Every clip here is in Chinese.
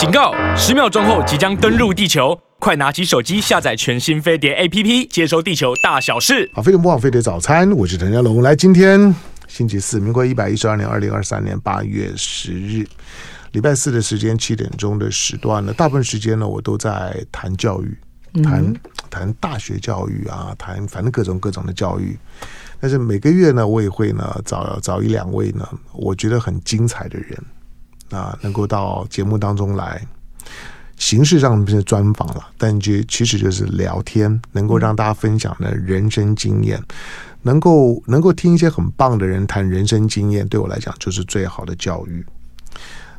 警告！十秒钟后即将登陆地球，快拿起手机下载全新飞碟 APP，接收地球大小事。好，飞碟播放飞碟早餐，我是陈家龙。来，今天星期四，民国一百一十二年二零二三年八月十日，礼拜四的时间七点钟的时段呢，大部分时间呢，我都在谈教育，谈谈大学教育啊，谈反正各种各种的教育。但是每个月呢，我也会呢找找一两位呢，我觉得很精彩的人啊，能够到节目当中来，形式上不是专访了，但就其实就是聊天，能够让大家分享的人生经验，能够能够听一些很棒的人谈人生经验，对我来讲就是最好的教育。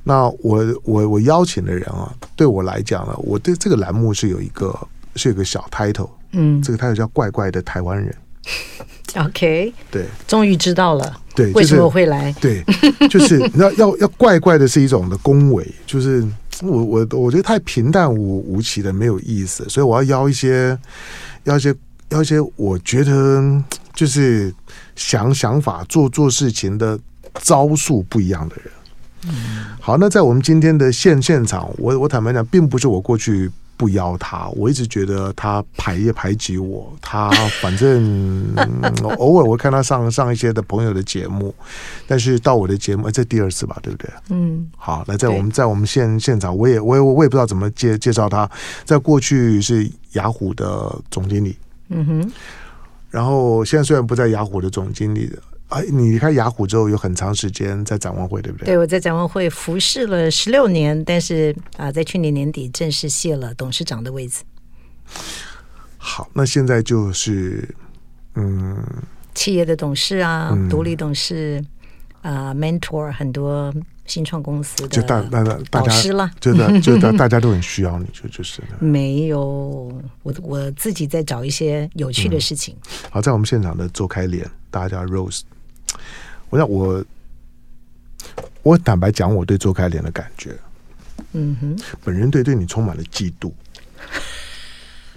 那我我我邀请的人啊，对我来讲呢，我对这个栏目是有一个是有一个小 title，嗯，这个 title 叫怪怪的台湾人。OK，对，终于知道了，对，为什么会来？对，就是你 要要要怪怪的是一种的恭维，就是我我我觉得太平淡无无奇的没有意思，所以我要邀一些，邀一些，邀一些，我觉得就是想想法做做事情的招数不一样的人。嗯，好，那在我们今天的现现场，我我坦白讲，并不是我过去。不邀他，我一直觉得他排也排挤我。他反正 偶尔我看他上上一些的朋友的节目，但是到我的节目，这第二次吧，对不对？嗯，好，来在我们在我们现现场，我也我也我也不知道怎么介介绍他。在过去是雅虎的总经理，嗯哼，然后现在虽然不在雅虎的总经理的。哎，你离开雅虎之后有很长时间在展望会，对不对？对，我在展望会服侍了十六年，但是啊，在去年年底正式卸了董事长的位置。好，那现在就是嗯，企业的董事啊，嗯、独立董事啊，mentor 很多新创公司的就大大大大师了，真的就大 大家都很需要你，就就是没有我我自己在找一些有趣的事情。嗯、好，在我们现场的周开莲，大家 Rose。我想我，我坦白讲，我对周开莲的感觉，嗯哼，本人对对你充满了嫉妒。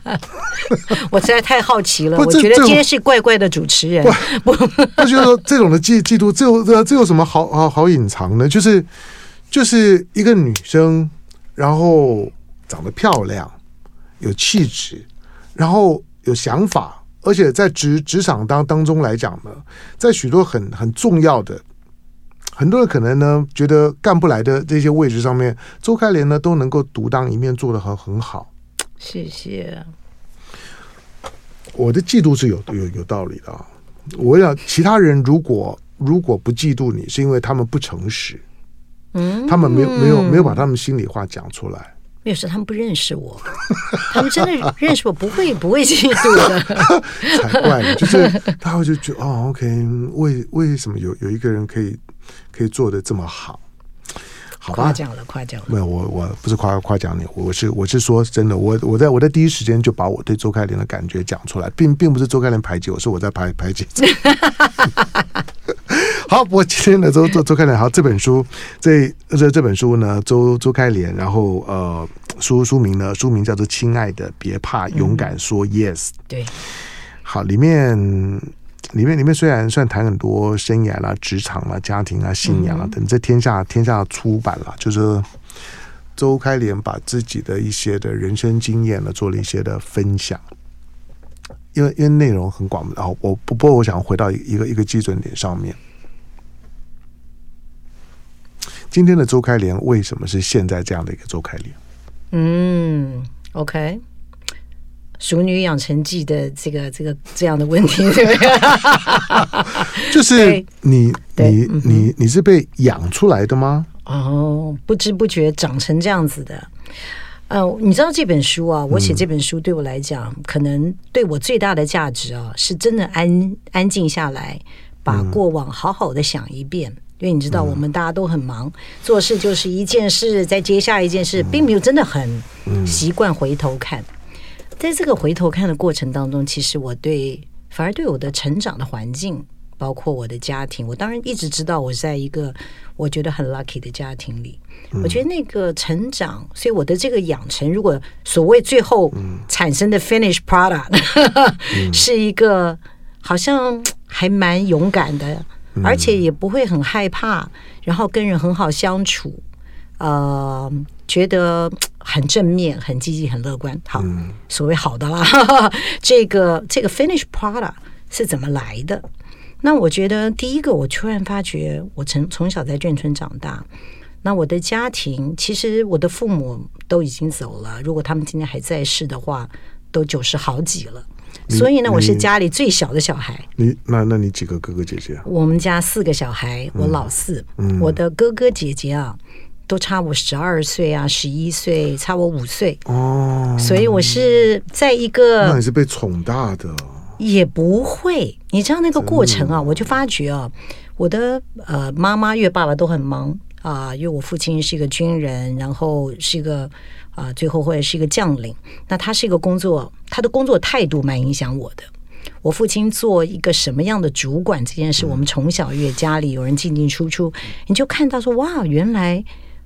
我实在太好奇了，我觉得今天是怪怪的主持人。不，他觉得说这种的嫉嫉妒，这有这这有什么好好好隐藏呢？就是就是一个女生，然后长得漂亮，有气质，然后有想法。而且在职职场当当中来讲呢，在许多很很重要的，很多人可能呢觉得干不来的这些位置上面，周开莲呢都能够独当一面，做的很很好。谢谢。我的嫉妒是有有有道理的啊！我想其他人如果如果不嫉妒你，是因为他们不诚实，嗯，他们没有没有没有把他们心里话讲出来。没有，说他们不认识我，他们真的认识我，不会不会嫉妒的。才怪呢，就是他会就觉得哦，OK，为为什么有有一个人可以可以做的这么好？好吧，夸奖了，夸奖了。没有，我我不是夸夸奖你，我是我是说真的，我我在我在第一时间就把我对周开莲的感觉讲出来，并并不是周开莲排挤我，是我在排排挤。好，我今天的周周周开莲，好，这本书，这这这本书呢，周周开莲，然后呃，书书名呢，书名叫做《亲爱的，别怕，勇敢说 yes》。对，好，里面里面里面虽然算谈很多生涯啦、职场啦、家庭啊、信仰啊等，这天下天下出版了，就是周开莲把自己的一些的人生经验呢，做了一些的分享。因为因为内容很广，然后我不不过我想回到一个一个基准点上面。今天的周开莲为什么是现在这样的一个周开莲？嗯，OK，《熟女养成记》的这个这个这样的问题，对不对？就是你你你你是被养出来的吗？哦，不知不觉长成这样子的。呃，你知道这本书啊，我写这本书对我来讲，嗯、可能对我最大的价值啊，是真的安安静下来，把过往好好的想一遍。嗯因为你知道，我们大家都很忙，做事就是一件事，再接下一件事，并没有真的很习惯回头看。在这个回头看的过程当中，其实我对反而对我的成长的环境，包括我的家庭，我当然一直知道我在一个我觉得很 lucky 的家庭里。我觉得那个成长，所以我的这个养成，如果所谓最后产生的 finish product 是一个好像还蛮勇敢的。而且也不会很害怕，然后跟人很好相处，呃，觉得很正面、很积极、很乐观。好，嗯、所谓好的啦，哈 哈这个这个 finish product 是怎么来的？那我觉得第一个，我突然发觉，我从从小在眷村长大，那我的家庭其实我的父母都已经走了，如果他们今天还在世的话，都九十好几了。所以呢，我是家里最小的小孩。你那那你几个哥哥姐姐？我们家四个小孩，我老四。嗯，我的哥哥姐姐啊，都差我十二岁啊，十一岁，差我五岁。哦，所以我是在一个，那你是被宠大的？也不会，你知道那个过程啊，我就发觉啊，我的呃妈妈因为爸爸都很忙啊，因为我父亲是一个军人，然后是一个。啊，最后会是一个将领。那他是一个工作，他的工作态度蛮影响我的。我父亲做一个什么样的主管这件事，我们从小越家里有人进进出出，你就看到说哇，原来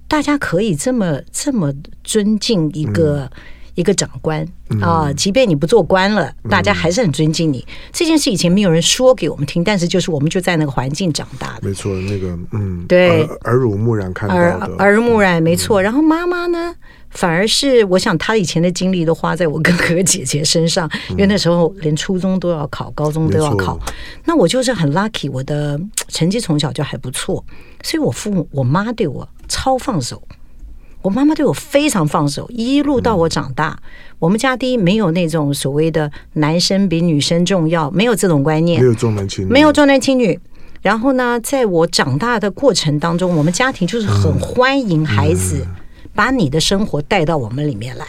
大家可以这么这么尊敬一个、嗯、一个长官啊，即便你不做官了，大家还是很尊敬你。这件事以前没有人说给我们听，但是就是我们就在那个环境长大的。没错，那个嗯，对，耳濡目染看到的，耳耳濡目染没错。然后妈妈呢？反而是，我想她以前的精力都花在我哥哥姐姐身上，因为那时候连初中都要考，高中都要考。那我就是很 lucky，我的成绩从小就还不错，所以我父母我妈对我超放手，我妈妈对我非常放手，一路到我长大。我们家第一没有那种所谓的男生比女生重要，没有这种观念，没有重男轻女，没有重男轻女。然后呢，在我长大的过程当中，我们家庭就是很欢迎孩子。把你的生活带到我们里面来，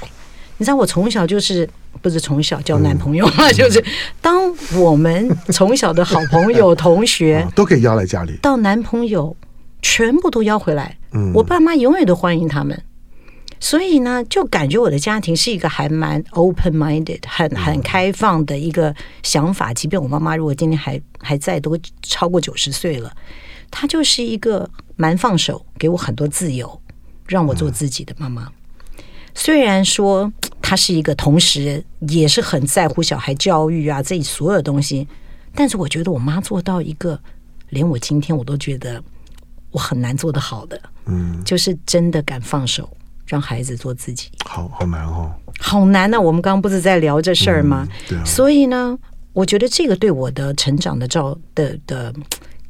你知道我从小就是不是从小交男朋友嘛，就是当我们从小的好朋友、同学都可以邀来家里，到男朋友全部都邀回来。嗯，我爸妈永远都欢迎他们，所以呢，就感觉我的家庭是一个还蛮 open minded、很很开放的一个想法。即便我妈妈如果今天还还在，都超过九十岁了，她就是一个蛮放手，给我很多自由。让我做自己的妈妈，虽然说她是一个，同时也是很在乎小孩教育啊，这所有东西，但是我觉得我妈做到一个，连我今天我都觉得我很难做得好的，嗯，就是真的敢放手，让孩子做自己，好好难哦，好难呢、啊。我们刚刚不是在聊这事儿吗？嗯、对啊。所以呢，我觉得这个对我的成长的照的的。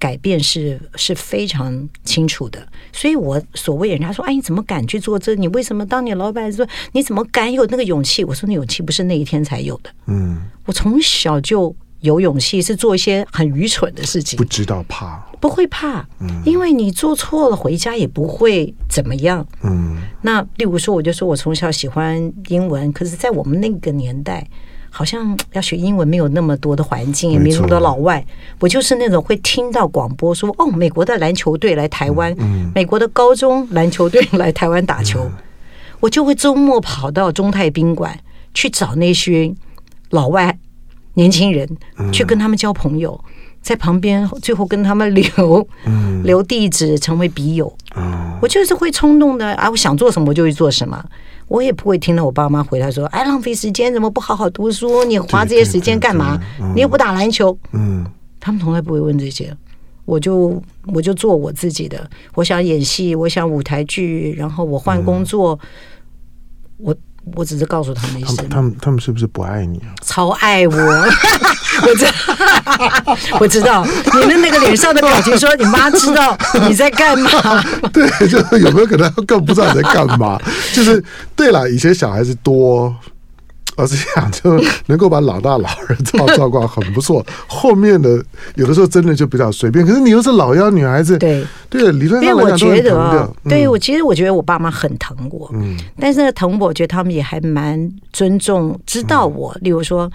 改变是是非常清楚的，所以我所谓人家说，哎，你怎么敢去做这？你为什么当你老板说，你怎么敢有那个勇气？我说那勇气不是那一天才有的，嗯，我从小就有勇气，是做一些很愚蠢的事情，不知道怕，不会怕，嗯，因为你做错了回家也不会怎么样，嗯。那例如说，我就说我从小喜欢英文，可是在我们那个年代。好像要学英文没有那么多的环境，也没那么多老外。我就是那种会听到广播说哦，美国的篮球队来台湾，美国的高中篮球队来台湾打球，我就会周末跑到中泰宾馆去找那些老外年轻人，去跟他们交朋友，在旁边最后跟他们留留地址，成为笔友。我就是会冲动的啊，我想做什么我就去做什么。我也不会听到我爸妈回来说：“哎，浪费时间，怎么不好好读书？你花这些时间干嘛？你又不打篮球。”嗯，他们从来不会问这些。我就我就做我自己的。我想演戏，我想舞台剧，然后我换工作。我我只是告诉他们一声。他们他们是不是不爱你啊？超爱我！我知道，我知道你的那个脸上的表情，说你妈知道你在干嘛？对，就是有没有可能更不知道你在干嘛？就是对了，以前小孩子多，我是想就能够把老大老二照 照顾很不错。后面的有的时候真的就比较随便。可是你又是老幺女孩子，对对，理论上来讲我觉得，对我其实我觉得我爸妈很疼我，嗯，但是疼我，我觉得他们也还蛮尊重，知道我，例如说。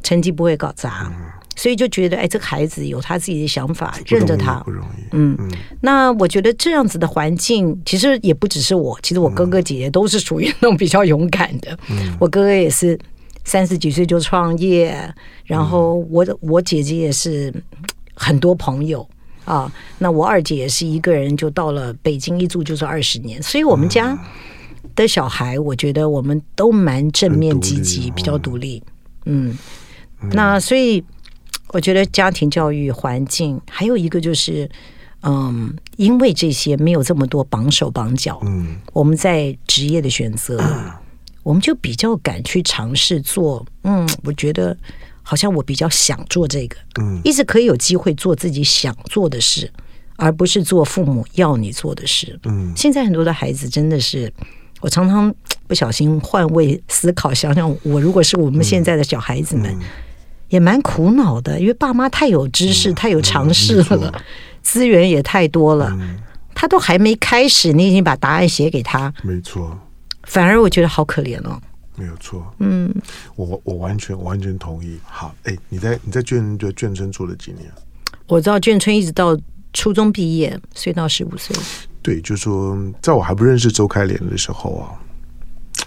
成绩不会搞砸，所以就觉得哎，这个孩子有他自己的想法，认着他不容易。嗯，那我觉得这样子的环境，其实也不只是我，其实我哥哥姐姐都是属于那种比较勇敢的。我哥哥也是三十几岁就创业，然后我的我姐姐也是很多朋友啊。那我二姐也是一个人就到了北京，一住就是二十年。所以我们家的小孩，我觉得我们都蛮正面积极，比较独立。嗯。那所以，我觉得家庭教育环境还有一个就是，嗯，因为这些没有这么多绑手绑脚，嗯，我们在职业的选择，我们就比较敢去尝试做。嗯，我觉得好像我比较想做这个，嗯，一直可以有机会做自己想做的事，而不是做父母要你做的事。嗯，现在很多的孩子真的是，我常常不小心换位思考，想想我如果是我们现在的小孩子们，也蛮苦恼的，因为爸妈太有知识、太有尝试了。资源也太多了，嗯，他都还没开始，你已经把答案写给他，没错。反而我觉得好可怜哦。没有错，嗯，我我完全完全同意。好，哎，你在你在眷就眷村住了几年？我知道眷村一直到初中毕业，所以到十五岁。对，就是说在我还不认识周开莲的时候啊，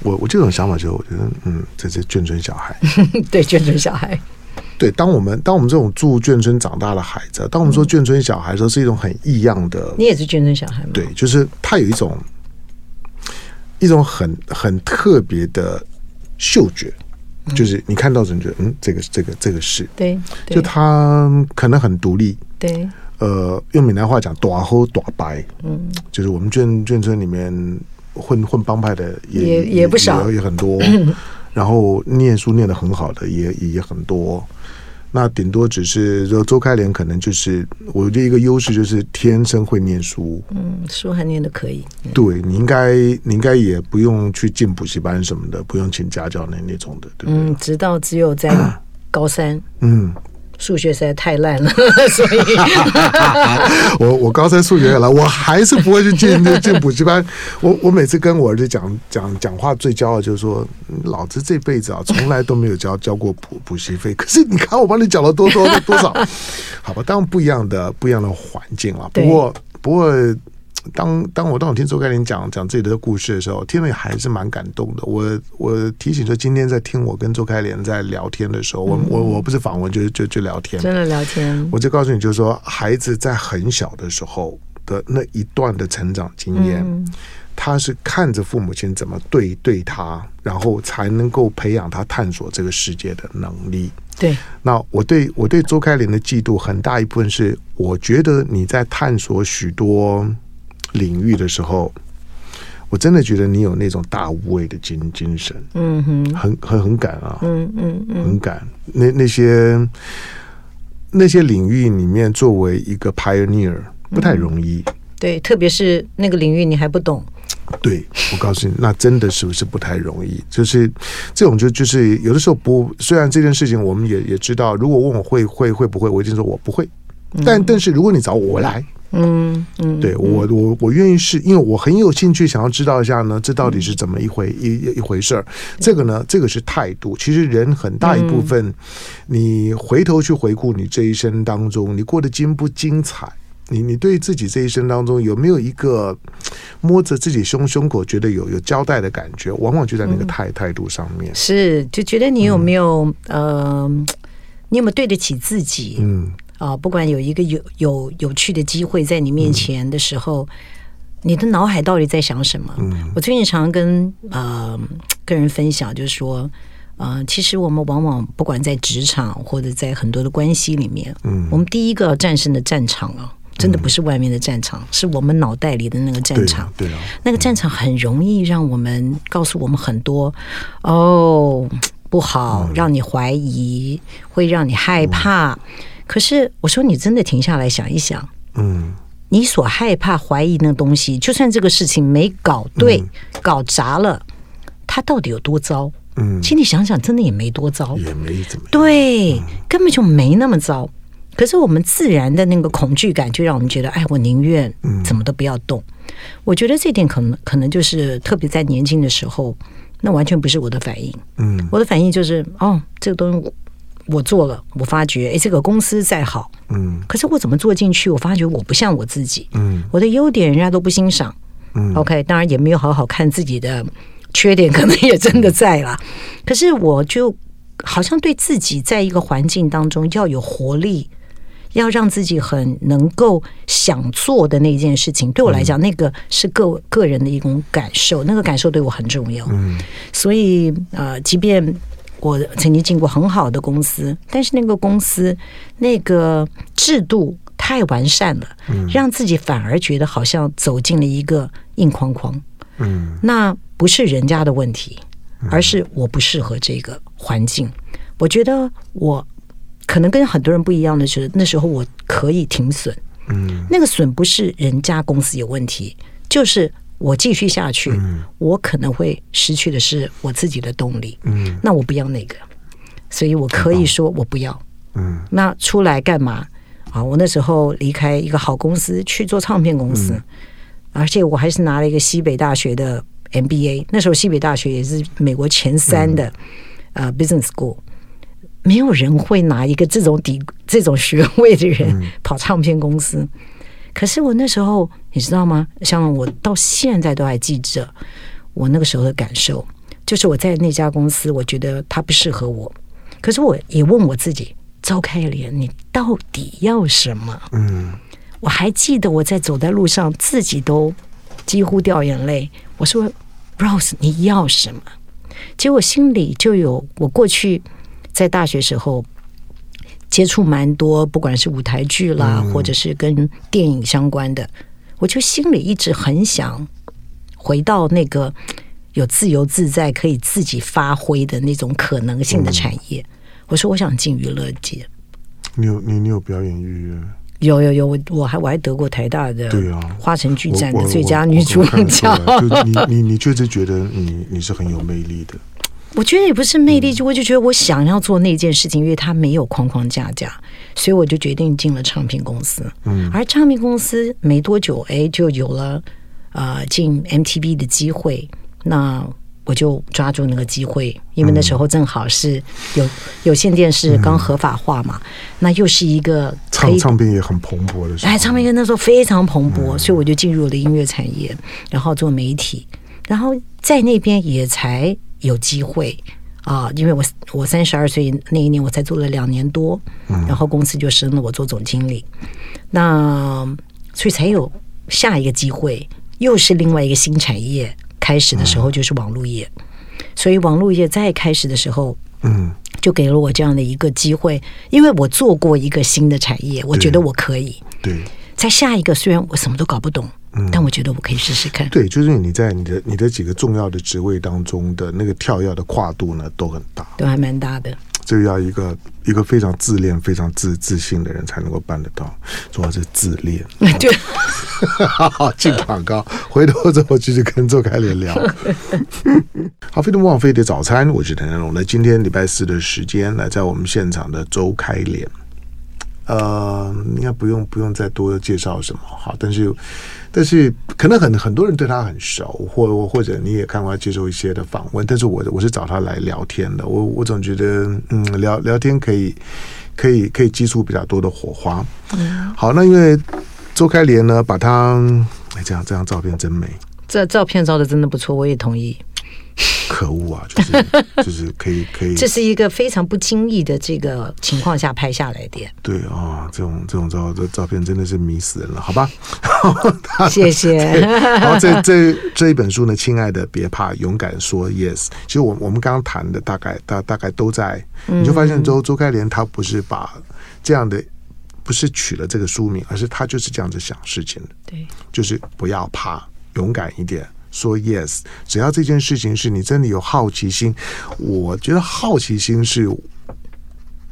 我我这种想法就是，我觉得嗯，这是眷村小孩，对，眷村小孩。对，当我们当我们这种住眷村长大的孩子，当我们说眷村小孩的时候，是一种很异样的。你也是眷村小孩吗？对，就是他有一种一种很很特别的嗅觉，就是你看到人觉得嗯，这个这个这个是对，就他可能很独立。对，呃，用闽南话讲，大好大白，嗯，就是我们眷眷村里面混混帮派的也也也不少，也，也很多。然后念书念的很好的也也很多。那顶多只是说周开莲可能就是我的一个优势，就是天生会念书。嗯，书还念的可以。对，你应该你应该也不用去进补习班什么的，不用请家教那那种的，对不对？嗯，直到只有在高三。嗯。数学实在太烂了，所以 我我高三数学也烂，我还是不会去进 进补习班。我我每次跟我儿子讲讲讲话，最骄傲就是说，老子这辈子啊，从来都没有交交过补补习费。可是你看我帮你缴了多多多少？好吧，当然不一样的不一样的环境了。不过不过。当当我当我听周开林讲讲自己的故事的时候，听了也还是蛮感动的。我我提醒说，今天在听我跟周开莲在聊天的时候，我我我不是访问，就是就就聊天，真的聊天。我就告诉你，就是说，孩子在很小的时候的那一段的成长经验，他是看着父母亲怎么对对他，然后才能够培养他探索这个世界的能力。对，那我对我对周开莲的嫉妒很大一部分是，我觉得你在探索许多。领域的时候，我真的觉得你有那种大无畏的精精神，嗯哼，很很很敢啊，嗯嗯嗯，很敢。那那些那些领域里面，作为一个 pioneer 不太容易，嗯，对，特别是那个领域你还不懂，对，我告诉你，那真的是不是不太容易？就是这种就就是有的时候不，虽然这件事情我们也也知道，如果问我会会会不会，我一定说我不会，但但是如果你找我来。嗯嗯，对我我我愿意是，因为我很有兴趣想要知道一下呢，这到底是怎么一回一一回事儿。这个呢，这个是态度。其实人很大一部分，你回头去回顾你这一生当中，你过得精不精彩？你你对自己这一生当中有没有一个摸着自己胸胸口觉得有有交代的感觉？往往就在那个态态度上面。是，就觉得你有没有呃，你有没有对得起自己？嗯。啊，不管有一个有有有趣的机会在你面前的时候，嗯、你的脑海到底在想什么？嗯、我最近常常跟呃跟人分享，就是说，呃，其实我们往往不管在职场或者在很多的关系里面，嗯，我们第一个要战胜的战场啊，真的不是外面的战场，嗯、是我们脑袋里的那个战场。对，对啊，那个战场很容易让我们告诉我们很多哦不好，让你怀疑，会让你害怕。嗯可是我说，你真的停下来想一想，嗯，你所害怕、怀疑那东西，就算这个事情没搞对、嗯、搞砸了，它到底有多糟？嗯，请你想想，真的也没多糟，也没怎么样，对，嗯、根本就没那么糟。可是我们自然的那个恐惧感，就让我们觉得，哎，我宁愿怎么都不要动。嗯、我觉得这点可能可能就是特别在年轻的时候，那完全不是我的反应。嗯，我的反应就是，哦，这个东西。我做了，我发觉，哎，这个公司再好，嗯，可是我怎么做进去？我发觉我不像我自己，嗯，我的优点人家都不欣赏，嗯，OK，当然也没有好好看自己的缺点，可能也真的在啦。可是我就好像对自己在一个环境当中要有活力，要让自己很能够想做的那件事情，对我来讲，那个是个个人的一种感受，那个感受对我很重要，嗯，所以呃，即便。我曾经进过很好的公司，但是那个公司那个制度，太完善了，让自己反而觉得好像走进了一个硬框框。嗯，那不是人家的问题，而是我不适合这个环境。我觉得我可能跟很多人不一样的是，那时候我可以停损。嗯，那个损不是人家公司有问题，就是我继续下去，我可能会失去的是我自己的动力。嗯，那我不要那个，所以我可以说我不要。嗯，那出来干嘛？啊，我那时候离开一个好公司去做唱片公司，而且我还是拿了一个西北大学的 MBA。那时候西北大学也是美国前三的呃 business school。没有人会拿一个这种底这种学位的人跑唱片公司。可是我那时候你知道吗？像我到现在都还记着我那个时候的感受，就是我在那家公司，我觉得它不适合我。可是我也问我自己。周开莲，你到底要什么？嗯，我还记得我在走在路上，自己都几乎掉眼泪。我说：“Rose，你要什么？”结果心里就有我过去在大学时候接触蛮多，不管是舞台剧啦，或者是跟电影相关的，我就心里一直很想回到那个有自由自在、可以自己发挥的那种可能性的产业。我说我想进娱乐界，你有你你有表演预约？有有有，我我还我还得过台大的对啊花城剧展的最佳女主角。就你你你确实觉得你你是很有魅力的。我觉得也不是魅力，就我就觉得我想要做那件事情，因为它没有框框架架，所以我就决定进了唱片公司。嗯，而唱片公司没多久，哎，就有了呃进 MTV 的机会。那我就抓住那个机会，因为那时候正好是有有线电视刚合法化嘛，嗯、那又是一个唱唱片也很蓬勃的时候，哎，唱片业那时候非常蓬勃，嗯、所以我就进入了音乐产业，然后做媒体，然后在那边也才有机会。啊，因为我我三十二岁那一年我才做了两年多，然后公司就升了我做总经理，嗯、那所以才有下一个机会，又是另外一个新产业。开始的时候就是网络业，嗯、所以网络业在开始的时候，嗯，就给了我这样的一个机会，因为我做过一个新的产业，我觉得我可以。对，在下一个虽然我什么都搞不懂，嗯，但我觉得我可以试试看。对，就是你在你的你的几个重要的职位当中的那个跳跃的跨度呢，都很大，都还蛮大的。这要一个一个非常自恋、非常自自信的人才能够办得到，主要是自恋。对，好 进广告，回头之后继续跟周开莲聊。好，飞碟魔法飞碟早餐，我是谭家龙。那今天礼拜四的时间，来在我们现场的周开莲，呃，应该不用不用再多介绍什么，好，但是。但是可能很很多人对他很熟，或或者你也看过他接受一些的访问。但是我我是找他来聊天的，我我总觉得嗯聊聊天可以可以可以激出比较多的火花。嗯，好，那因为周开莲呢，把他哎这样这张照片真美，这照片照的真的不错，我也同意。可恶啊！就是就是可以可以，这是一个非常不经意的这个情况下拍下来的。对啊、哦，这种这种照这照片真的是迷死人了，好吧？谢谢。然后这这这一本书呢，亲爱的，别怕，勇敢说 yes。其实我我们刚刚谈的大概大大概都在，你就发现周周开莲他不是把这样的不是取了这个书名，而是他就是这样子想事情的。对，就是不要怕，勇敢一点。说 yes，只要这件事情是你真的有好奇心，我觉得好奇心是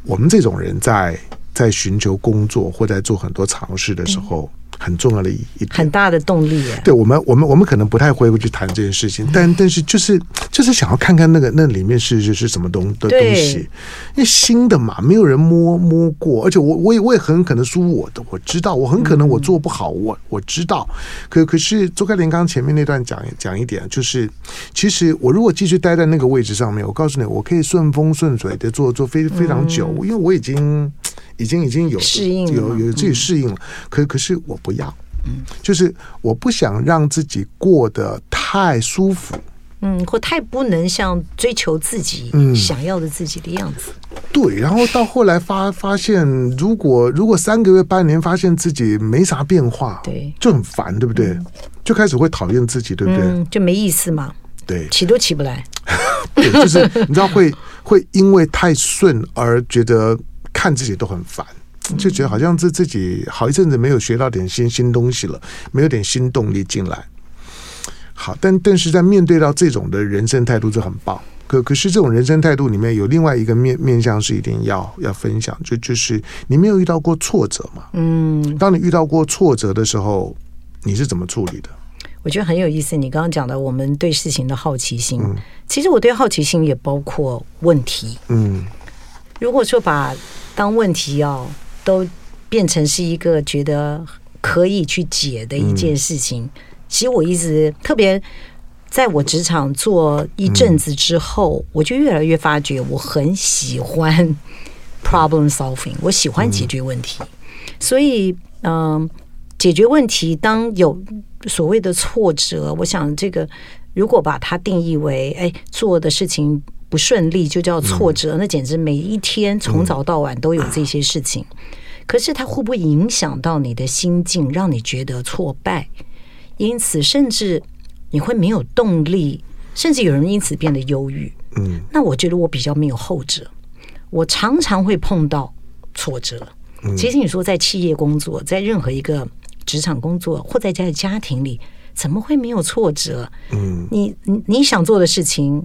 我们这种人在在寻求工作或在做很多尝试的时候。嗯很重要的一一，很大的动力耶。对我们，我们我们可能不太会去谈这件事情，但但是就是就是想要看看那个那里面是是是什么东的东西，因为新的嘛，没有人摸摸过，而且我我也我也很可能输我的，我知道，我很可能我做不好，我我知道。可可是周开莲刚刚前面那段讲讲一点，就是其实我如果继续待在那个位置上面，我告诉你，我可以顺风顺水的做做非非常久，因为我已经。已经已经有适应有有自己适应了，可可是我不要，嗯，就是我不想让自己过得太舒服，嗯，或太不能像追求自己想要的自己的样子。对，然后到后来发发现，如果如果三个月半年发现自己没啥变化，对，就很烦，对不对？就开始会讨厌自己，对不对？就没意思嘛，对，起都起不来，对，就是你知道会会因为太顺而觉得。看自己都很烦，就觉得好像自自己好一阵子没有学到点新新东西了，没有点新动力进来。好，但但是在面对到这种的人生态度就很棒。可可是这种人生态度里面有另外一个面面向是一定要要分享，就就是你没有遇到过挫折嘛？嗯，当你遇到过挫折的时候，你是怎么处理的？我觉得很有意思。你刚刚讲的，我们对事情的好奇心，嗯、其实我对好奇心也包括问题。嗯，如果说把当问题哦，都变成是一个觉得可以去解的一件事情，嗯、其实我一直特别。在我职场做一阵子之后，我就越来越发觉我很喜欢 problem solving，我喜欢解决问题。所以，嗯，解决问题当有所谓的挫折，我想这个如果把它定义为，哎，做的事情不顺利就叫挫折，那简直每一天从早到晚都有这些事情。可是它会不会影响到你的心境，让你觉得挫败？因此，甚至。你会没有动力，甚至有人因此变得忧郁。嗯，那我觉得我比较没有后者。我常常会碰到挫折。嗯，其实你说在企业工作，在任何一个职场工作，或在家的家庭里，怎么会没有挫折？嗯，你你你想做的事情，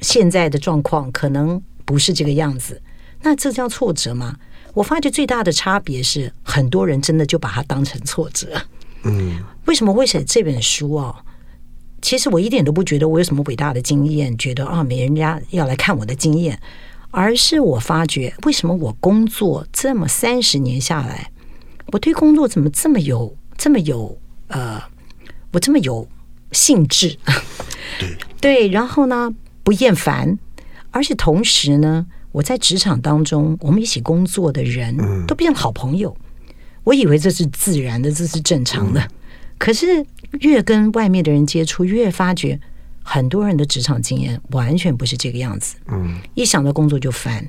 现在的状况可能不是这个样子，那这叫挫折吗？我发觉最大的差别是，很多人真的就把它当成挫折。嗯，为什么会写这本书哦？其实我一点都不觉得我有什么伟大的经验，觉得啊，没人家要来看我的经验，而是我发觉为什么我工作这么三十年下来，我对工作怎么这么有这么有呃，我这么有兴致，对 对，然后呢不厌烦，而且同时呢，我在职场当中，我们一起工作的人都变成好朋友，我以为这是自然的，这是正常的，可是。越跟外面的人接触，越发觉很多人的职场经验完全不是这个样子。嗯，一想到工作就烦，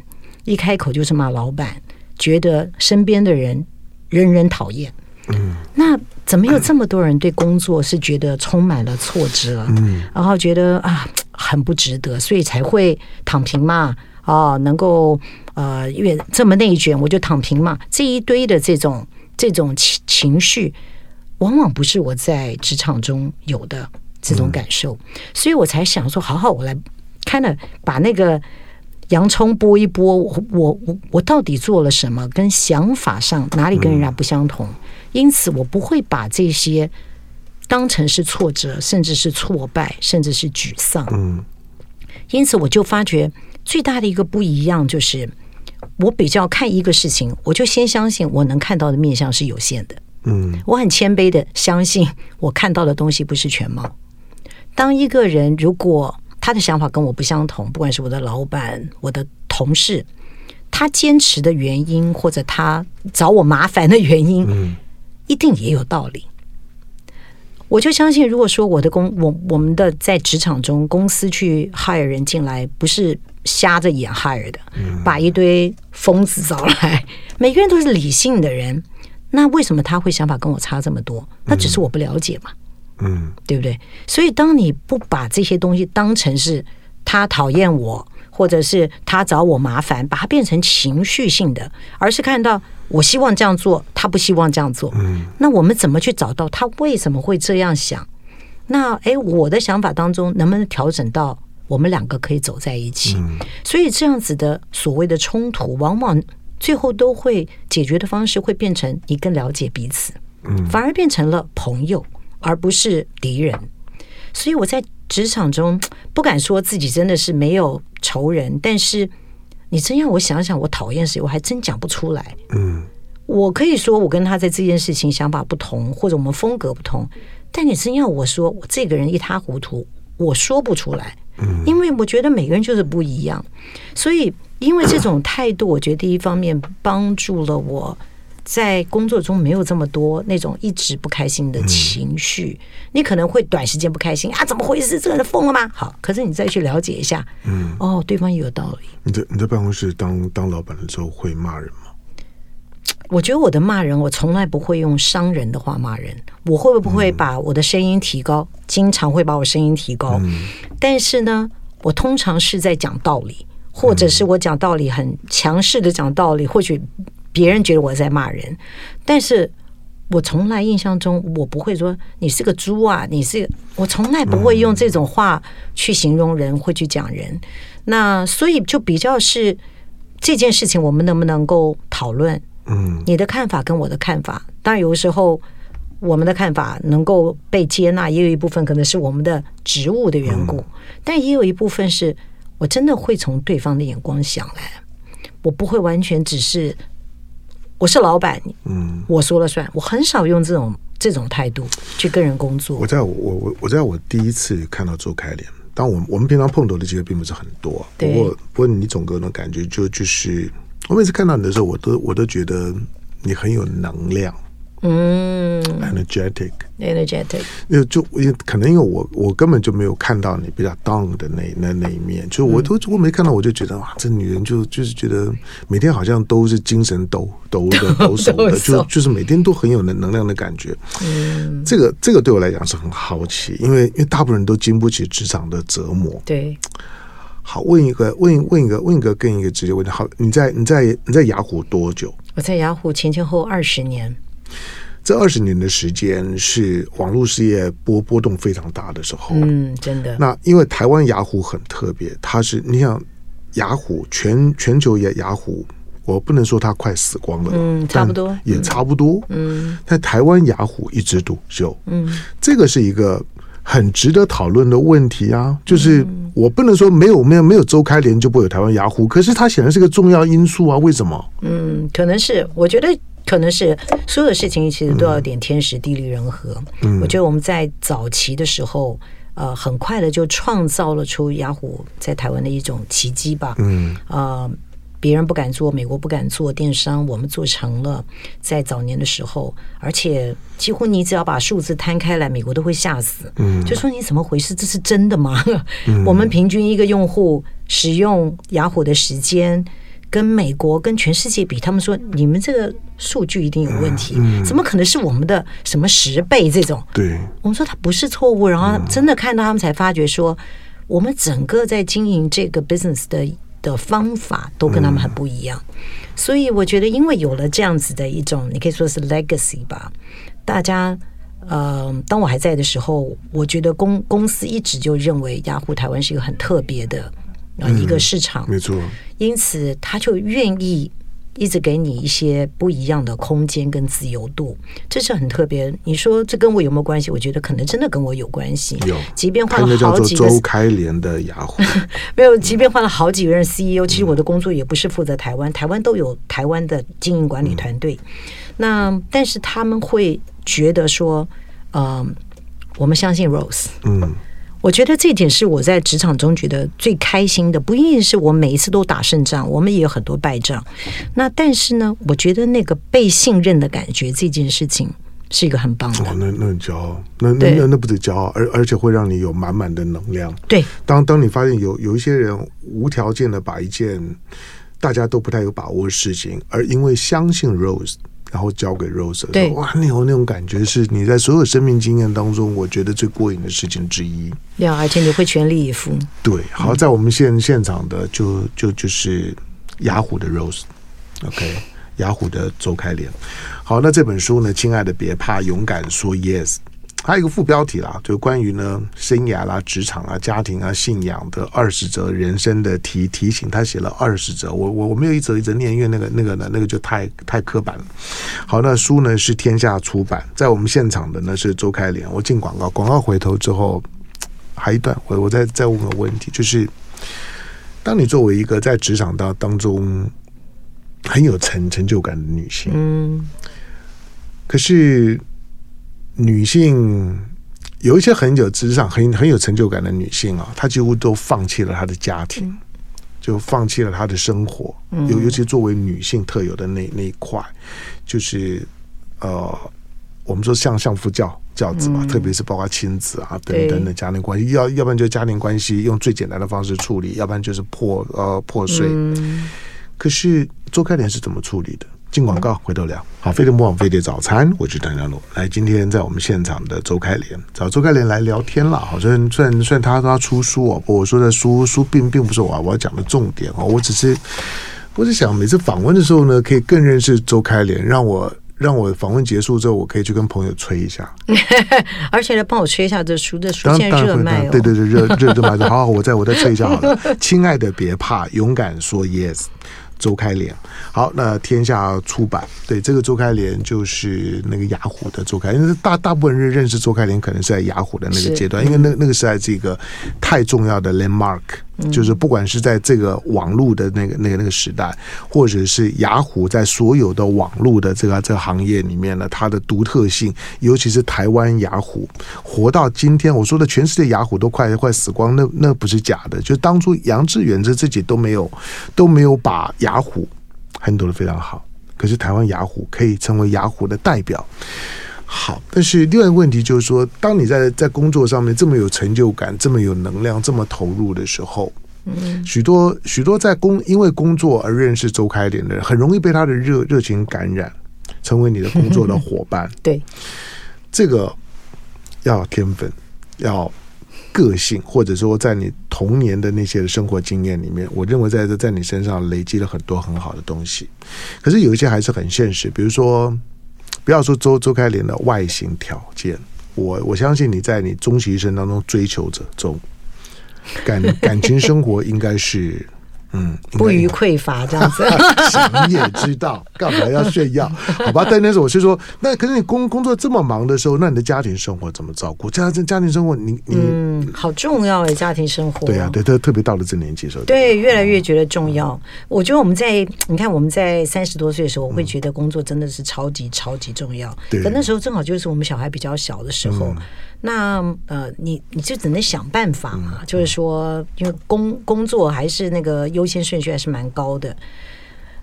一开口就是骂老板，觉得身边的人人人讨厌。嗯，那怎么有这么多人对工作是觉得充满了挫折？嗯，然后觉得啊很不值得，所以才会躺平嘛。哦，能够呃，因为这么内卷，我就躺平嘛。这一堆的这种这种情情绪。往往不是我在职场中有的这种感受，所以我才想说，好好，我来看了，把那个洋葱剥一剥，我我我我到底做了什么？跟想法上哪里跟人家不相同？因此，我不会把这些当成是挫折，甚至是挫败，甚至是沮丧。嗯，因此我就发觉最大的一个不一样就是，我比较看一个事情，我就先相信我能看到的面相是有限的。嗯，我很谦卑的相信，我看到的东西不是全貌。当一个人如果他的想法跟我不相同，不管是我的老板、我的同事，他坚持的原因或者他找我麻烦的原因，嗯，一定也有道理。我就相信，如果说我的公我我们的在职场中公司去 hire 人进来，不是瞎着眼 hire 的，把一堆疯子找来，每个人都是理性的人。那为什么他会想法跟我差这么多？那只是我不了解嘛，嗯，对不对？所以当你不把这些东西当成是他讨厌我，或者是他找我麻烦，把它变成情绪性的，而是看到我希望这样做，他不希望这样做，嗯，那我们怎么去找到他为什么会这样想？那哎，我的想法当中能不能调整到我们两个可以走在一起？所以这样子的所谓的冲突，往往。最后都会解决的方式会变成你更了解彼此，嗯，反而变成了朋友，而不是敌人。所以我在职场中 不敢说自己真的是没有仇人，但是你真让我想想，我讨厌谁，我还真讲不出来。嗯，我可以说我跟他在这件事情想法不同，或者我们风格不同，但你真要我说我这个人一塌糊涂，我说不出来。嗯，因为我觉得每个人就是不一样，所以。因为这种态度，我觉得第一方面帮助了我在工作中没有这么多那种一直不开心的情绪。你可能会短时间不开心啊，怎么回事？这个人疯了吗？好，可是你再去了解一下，嗯，哦，对方也有道理。你在你在办公室当当老板的时候会骂人吗？我觉得我的骂人，我从来不会用伤人的话骂人。我会不会把我的声音提高？经常会把我声音提高，但是呢，我通常是在讲道理。或者是我讲道理很强势的讲道理，或许别人觉得我在骂人，但是我从来印象中我不会说你是个猪啊，你是我从来不会用这种话去形容人，会去讲人。那所以就比较是这件事情，我们能不能够讨论？嗯，你的看法跟我的看法，当然有的时候我们的看法能够被接纳，也有一部分可能是我们的职务的缘故，但也有一部分是我真的会从对方的眼光想来。我不会完全只是我是老板，嗯，我说了算。我很少用这种这种态度去跟人工作。我在我我我在我第一次看到周开脸，当我我们平常碰头的机会并不是很多，不过不过你总给我的感觉就就是，我每次看到你的时候，我都我都觉得你很有能量。嗯，energetic，energetic，因为就因为可能因为我我根本就没有看到你比较 down 的那那那一面，就我都我没看到，我就觉得哇，这女人就就是觉得每天好像都是精神抖抖的抖擞的，就就是每天都很有能能量的感觉。嗯，这个这个对我来讲是很好奇，因为因为大部分人都经不起职场的折磨。对，好，问一个问问一个问一个跟一个直接问题，好，你在你在你在雅虎多久？我在雅虎前前后二十年。这二十年的时间是网络事业波波动非常大的时候，嗯，真的。那因为台湾雅虎很特别，它是你想雅虎全全球也雅虎，我不能说它快死光了，嗯，差不多，也差不多，嗯。但台湾雅虎一枝独秀，嗯，这个是一个很值得讨论的问题啊。就是我不能说没有没有没有周开联就不会有台湾雅虎，可是它显然是个重要因素啊。为什么？嗯，可能是我觉得。可能是所有的事情其实都要点天时地利人和。嗯，我觉得我们在早期的时候，呃，很快的就创造了出雅虎在台湾的一种奇迹吧。嗯，呃，别人不敢做，美国不敢做电商，我们做成了。在早年的时候，而且几乎你只要把数字摊开来，美国都会吓死。嗯，就说你怎么回事？这是真的吗？嗯，我们平均一个用户使用雅虎的时间。跟美国跟全世界比，他们说你们这个数据一定有问题，嗯嗯、怎么可能是我们的什么十倍这种？对，我们说它不是错误，然后真的看到他们才发觉说，我们整个在经营这个 business 的的方法都跟他们很不一样。嗯、所以我觉得，因为有了这样子的一种，你可以说是 legacy 吧。大家，呃，当我还在的时候，我觉得公公司一直就认为雅虎台湾是一个很特别的。啊，一个市场，没错。因此，他就愿意一直给你一些不一样的空间跟自由度，这是很特别。你说这跟我有没有关系？我觉得可能真的跟我有关系。有，即便换了好几个周 开廉的雅虎，没有，即便换了好几个任 CEO，其实我的工作也不是负责台湾，台湾都有台湾的经营管理团队。那但是他们会觉得说，嗯，我们相信 Rose，嗯。我觉得这一点是我在职场中觉得最开心的，不一定是我每一次都打胜仗，我们也有很多败仗。那但是呢，我觉得那个被信任的感觉，这件事情是一个很棒的。哦，那那很骄傲，那那那那不止骄傲，而而且会让你有满满的能量。对，当当你发现有有一些人无条件的把一件大家都不太有把握的事情，而因为相信 Rose。然后交给 Rose，对，哇，那种那种感觉是你在所有生命经验当中，我觉得最过瘾的事情之一。对啊，而且你会全力以赴。对，好，在我们现现场的就就就是雅虎的 Rose，OK，雅虎的周开莲。好，那这本书呢，亲爱的，别怕，勇敢说 Yes。还有一个副标题啦，就关于呢生涯啦、职场啊、家庭啊、信仰的二十则人生的提提醒。他写了二十则，我我我没有一则一则念，因为那个那个呢，那个就太太刻板了。好，那书呢是天下出版，在我们现场的呢是周开莲。我进广告，广告回头之后还一段，我我再再问个问题，就是当你作为一个在职场当当中很有成成就感的女性，嗯，可是。女性有一些很有职场很很有成就感的女性啊，她几乎都放弃了她的家庭，就放弃了她的生活。尤尤其作为女性特有的那那一块，就是呃，我们说像相夫教教子嘛，特别是包括亲子啊等等的家庭关系，要要不然就家庭关系用最简单的方式处理，要不然就是破呃破碎。可是周开莲是怎么处理的？进广告，回头聊。好，飞碟魔网飞碟早餐，我是谭家龙。来，今天在我们现场的周开莲，找周开莲来聊天了。好，虽然虽然虽然他说他出书哦，我说的书书并并不是我我要讲的重点哦，我只是我是想每次访问的时候呢，可以更认识周开莲，让我让我访问结束之后，我可以去跟朋友吹一下，而且来帮我吹一下这书，的书现在热卖哦，对对对，热热热卖的，好好，我再我再吹一下好了。亲爱的，别怕，勇敢说 yes。邹开联，好，那天下出版，对这个周开联就是那个雅虎的周开，因为大大部分人认识周开联，可能是在雅虎的那个阶段，因为那那个时代是一个太重要的 landmark。就是不管是在这个网络的那个、那个、那个时代，或者是雅虎在所有的网络的这个这个行业里面呢，它的独特性，尤其是台湾雅虎活到今天，我说的全世界雅虎都快快死光，那那不是假的。就当初杨致远这自己都没有都没有把雅虎很多的非常好，可是台湾雅虎可以成为雅虎的代表。好，但是另外一个问题就是说，当你在在工作上面这么有成就感、这么有能量、这么投入的时候，嗯，许多许多在工因为工作而认识周开莲的人，很容易被他的热热情感染，成为你的工作的伙伴。对，这个要天分，要个性，或者说在你童年的那些生活经验里面，我认为在这在你身上累积了很多很好的东西。可是有一些还是很现实，比如说。不要说周周开莲的外形条件，我我相信你在你终其一生当中追求者中，感感情生活应该是。嗯，不虞匮乏这样子，你也知道干嘛要炫耀？好吧，但那时候我是说，那可是你工工作这么忙的时候，那你的家庭生活怎么照顾？家家家庭生活你，你你嗯，好重要哎，家庭生活。对呀、啊，对，特特别到了这年纪的时候，对，越来越觉得重要。嗯、我觉得我们在你看我们在三十多岁的时候，我会觉得工作真的是超级超级重要。对，可那时候正好就是我们小孩比较小的时候。嗯那呃，你你就只能想办法嘛，嗯、就是说，因为工工作还是那个优先顺序还是蛮高的。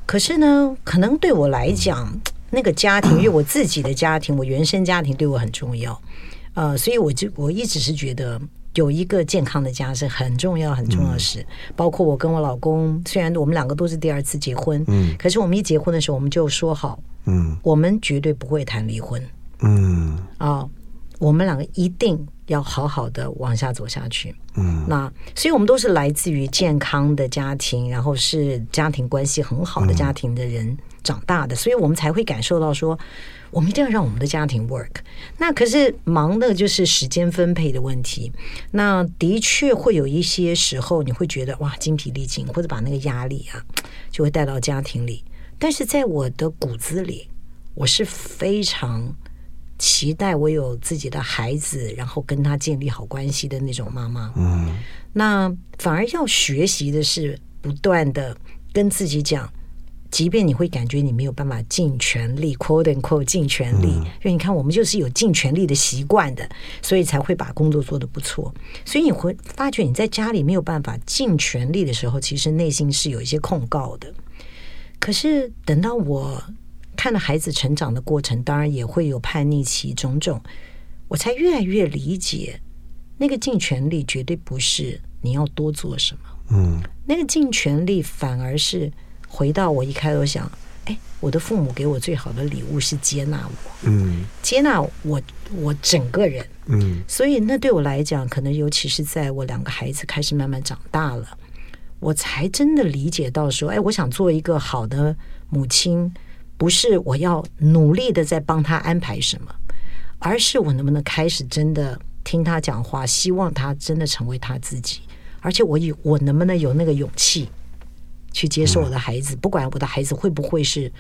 可是呢，可能对我来讲，嗯、那个家庭，因为我自己的家庭，我原生家庭对我很重要。呃，所以我就我一直是觉得有一个健康的家是很重要很重要的事。嗯、包括我跟我老公，虽然我们两个都是第二次结婚，嗯，可是我们一结婚的时候，我们就说好，嗯，我们绝对不会谈离婚，嗯啊。哦我们两个一定要好好的往下走下去。嗯，那所以我们都是来自于健康的家庭，然后是家庭关系很好的家庭的人长大的，所以我们才会感受到说，我们一定要让我们的家庭 work。那可是忙的就是时间分配的问题。那的确会有一些时候，你会觉得哇，精疲力尽，或者把那个压力啊，就会带到家庭里。但是在我的骨子里，我是非常。期待我有自己的孩子，然后跟他建立好关系的那种妈妈。嗯，那反而要学习的是不断的跟自己讲，即便你会感觉你没有办法尽全力，quote and quote 尽全力，嗯、因为你看我们就是有尽全力的习惯的，所以才会把工作做得不错。所以你会发觉你在家里没有办法尽全力的时候，其实内心是有一些控告的。可是等到我。看了孩子成长的过程，当然也会有叛逆期，种种，我才越来越理解，那个尽全力绝对不是你要多做什么，嗯，那个尽全力反而是回到我一开头想，哎，我的父母给我最好的礼物是接纳我，嗯，接纳我我整个人，嗯，所以那对我来讲，可能尤其是在我两个孩子开始慢慢长大了，我才真的理解到说，哎，我想做一个好的母亲。不是我要努力的在帮他安排什么，而是我能不能开始真的听他讲话，希望他真的成为他自己，而且我有我能不能有那个勇气去接受我的孩子，不管我的孩子会不会是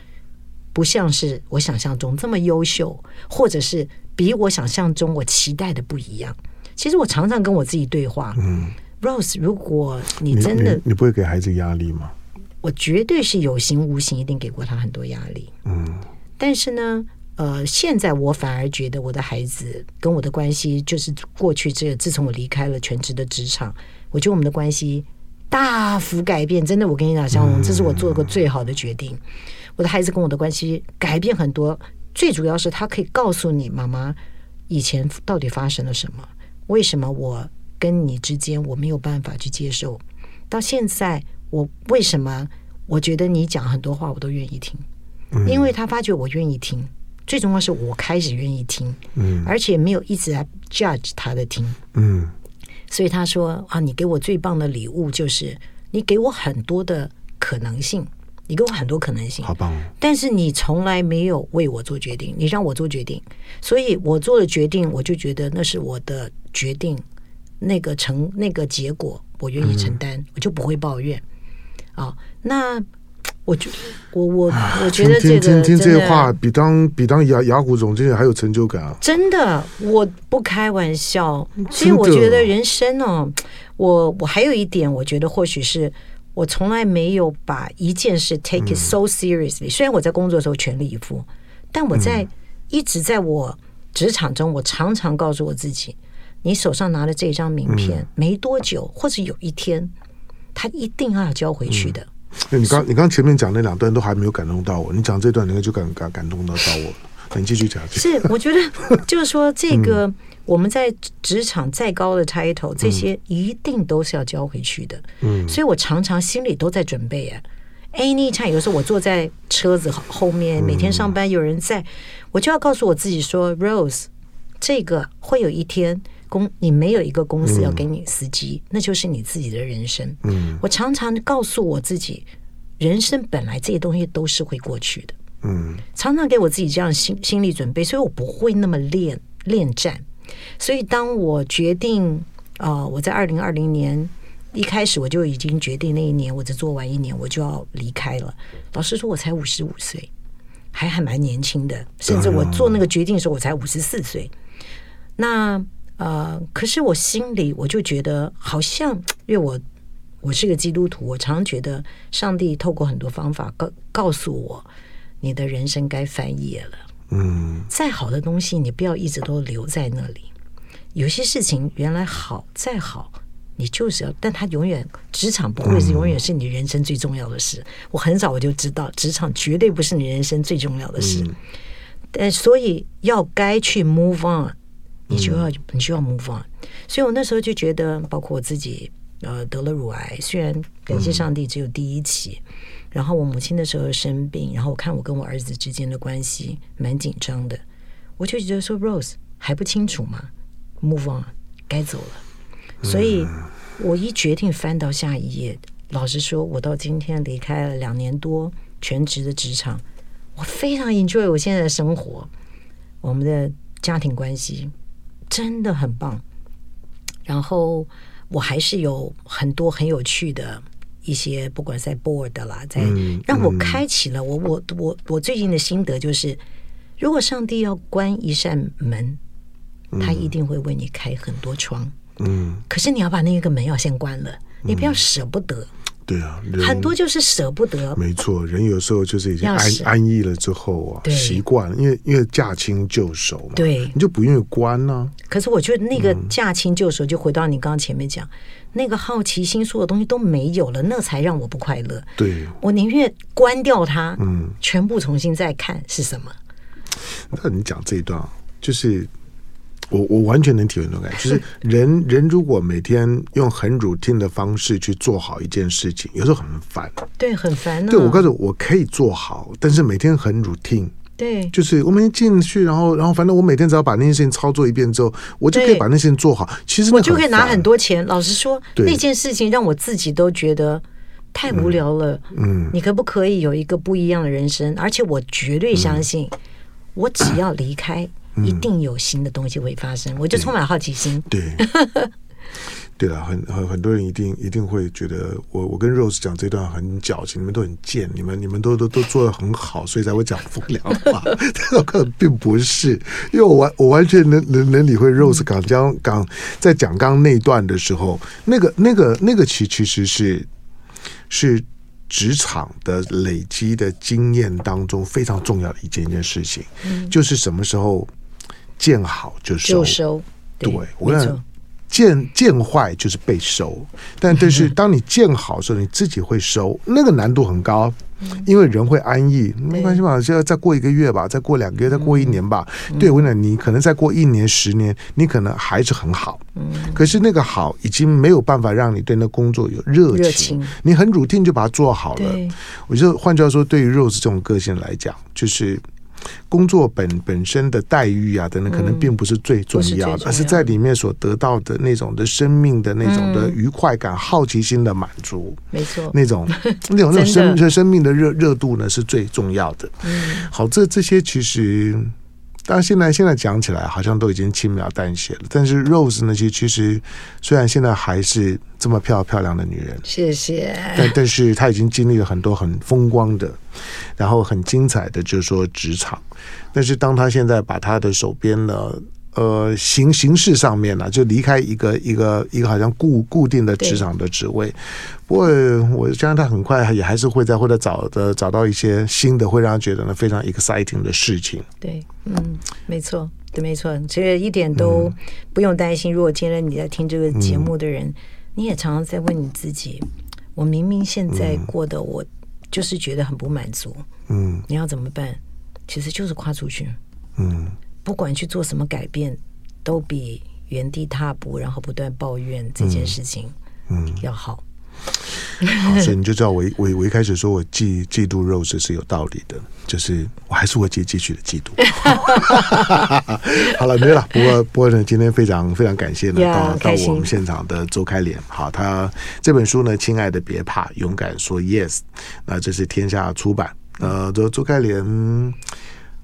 不像是我想象中这么优秀，或者是比我想象中我期待的不一样。其实我常常跟我自己对话，嗯，Rose，如果你真的，你，你，你不会给孩子压力吗？我绝对是有形无形，一定给过他很多压力。嗯，但是呢，呃，现在我反而觉得我的孩子跟我的关系，就是过去这自从我离开了全职的职场，我觉得我们的关系大幅改变。真的，我跟你讲，小红，这是我做过最好的决定。嗯，我的孩子跟我的关系改变很多，最主要是他可以告诉你妈妈以前到底发生了什么，为什么我跟你之间我没有办法去接受，到现在。我为什么？我觉得你讲很多话，我都愿意听，因为他发觉我愿意听。最重要是我开始愿意听，嗯，而且没有一直在 judge 他的听，嗯。所以他说啊，你给我最棒的礼物就是你给我很多的可能性，你给我很多可能性，好棒哦！但是你从来没有为我做决定，你让我做决定，所以我做了决定，我就觉得那是我的决定，那个成那个结果我愿意承担，嗯、我就不会抱怨。啊、哦，那我觉我我我觉得这个听听这些话比当比当雅雅虎总经理还有成就感啊！真的，我不开玩笑，所以我觉得人生哦，我我还有一点，我觉得或许是。我从来没有把一件事 take it so seriously。虽然我在工作的时候全力以赴，但我在一直在我职场中，我常常告诉我自己：你手上拿的这张名片，没多久或者有一天，他一定要交回去的。你刚你刚前面讲那两段都还没有感动到我，你讲这段，应该就感感感动到到我了。你继续讲。是，我觉得 就是说这个。我们在职场再高的 title，这些一定都是要交回去的。嗯，所以我常常心里都在准备啊。Anytime，有时候我坐在车子后面，每天上班有人在，我就要告诉我自己说：“Rose，这个会有一天公你没有一个公司要给你司机，那就是你自己的人生。”嗯，我常常告诉我自己，人生本来这些东西都是会过去的。嗯，常常给我自己这样心心理准备，所以我不会那么恋恋战。所以，当我决定，呃，我在二零二零年一开始我就已经决定，那一年我只做完一年，我就要离开了。老实说，我才五十五岁，还还蛮年轻的。甚至我做那个决定的时候，我才五十四岁。那呃，可是我心里我就觉得，好像因为我我是个基督徒，我常觉得上帝透过很多方法告告诉我，你的人生该翻页了。嗯，再好的东西，你不要一直都留在那里。有些事情原来好，再好，你就是要，但它永远职场不会是永远是你人生最重要的事。我很早我就知道，职场绝对不是你人生最重要的事。但所以要该去 move on，你就要你就要 move on。所以我那时候就觉得，包括我自己，呃，得了乳癌，虽然感谢上帝只有第一期。然后我母亲的时候生病，然后我看我跟我儿子之间的关系蛮紧张的，我就觉得说 Rose 还不清楚吗？Move on，该走了。所以我一决定翻到下一页，老实说，我到今天离开了两年多全职的职场，我非常 enjoy 我现在的生活，我们的家庭关系真的很棒。然后我还是有很多很有趣的。一些不管在 board 啦，在让我开启了我我我我最近的心得就是，如果上帝要关一扇门，他一定会为你开很多窗。嗯，可是你要把那个门要先关了，你不要舍不得。对啊，很多就是舍不得。没错，人有时候就是已经安安逸了之后啊，习惯了，因为因为驾轻就熟嘛，对，你就不愿意关呢。可是我觉得那个驾轻就熟，就回到你刚刚前面讲。那个好奇心，所有东西都没有了，那才让我不快乐。对，我宁愿关掉它，嗯，全部重新再看是什么。那你讲这一段，就是我我完全能体会那种感觉，就是人 人如果每天用很 routine 的方式去做好一件事情，有时候很烦。对，很烦啊。对，我告诉我可以做好，但是每天很 routine。对，就是我每天进去，然后，然后，反正我每天只要把那件事情操作一遍之后，我就可以把那件事情做好。其实我就可以拿很多钱。老实说，那件事情让我自己都觉得太无聊了。嗯，你可不可以有一个不一样的人生？而且我绝对相信，我只要离开，一定有新的东西会发生。我就充满好奇心。对。对了，很很很多人一定一定会觉得我我跟 Rose 讲这段很矫情，你们都很贱，你们你们都都都做的很好，所以才会讲风凉话。但我可能并不是，因为我完我完全能能能理会 Rose 刚将刚在讲刚刚那段的时候，那个那个那个其其实是是职场的累积的经验当中非常重要的一件一件事情，嗯、就是什么时候见好就收。就收对，对我讲。见见坏就是被收，但但是 当你见好的时候，你自己会收，那个难度很高，因为人会安逸，没关系嘛，就要再过一个月吧，再过两个月，再过一年吧。对，我讲你可能再过一年、十年，你可能还是很好，可是那个好已经没有办法让你对那工作有热情，你很 routine 就把它做好了。我就换句话说，对于 Rose 这种个性来讲，就是工作本本身的待遇啊等等，可能并不是最重要的，嗯、是而是在里面所得到的那种的生命的那种的愉快感、嗯、好奇心的满足，没错，那种 那种那种生生命的热热度呢是最重要的。嗯，好，这这些其实。但现在现在讲起来好像都已经轻描淡写了，但是 Rose 呢，其实其实虽然现在还是这么漂漂亮的女人，谢谢，但但是她已经经历了很多很风光的，然后很精彩的，就是说职场。但是当她现在把她的手边呢。呃，形形式上面呢，就离开一个一个一个好像固固定的职场的职位。不过，我相信他很快也还是会在或者找的找到一些新的，会让他觉得呢非常 exciting 的事情。对，嗯，没错，对，没错，其实一点都不用担心。如果今天你在听这个节目的人，嗯、你也常常在问你自己：我明明现在过得我就是觉得很不满足，嗯，你要怎么办？其实就是跨出去，嗯。不管去做什么改变，都比原地踏步，然后不断抱怨这件事情，嗯，要好。所以你就知道我 我我一开始说我嫉嫉妒 Rose 是有道理的，就是我还是会继继续的嫉妒。好了，没了。不过不过呢，今天非常非常感谢呢，到到我们现场的周开莲。好，他这本书呢，亲爱的别怕，勇敢说 yes。那这是天下出版。呃，周周开莲。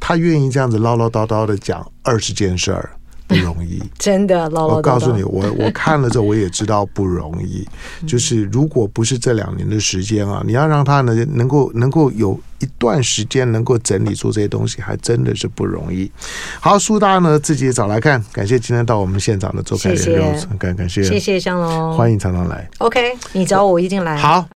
他愿意这样子唠唠叨叨的讲二十件事儿不容易，真的唠唠叨叨。我告诉你，我我看了之后我也知道不容易。就是如果不是这两年的时间啊，你要让他呢能够能够有一段时间能够整理出这些东西，还真的是不容易。好，苏大家呢自己找来看。感谢今天到我们现场的邹开莲，感感谢谢谢香龙，欢迎常常来。OK，你找我，我一定来。好。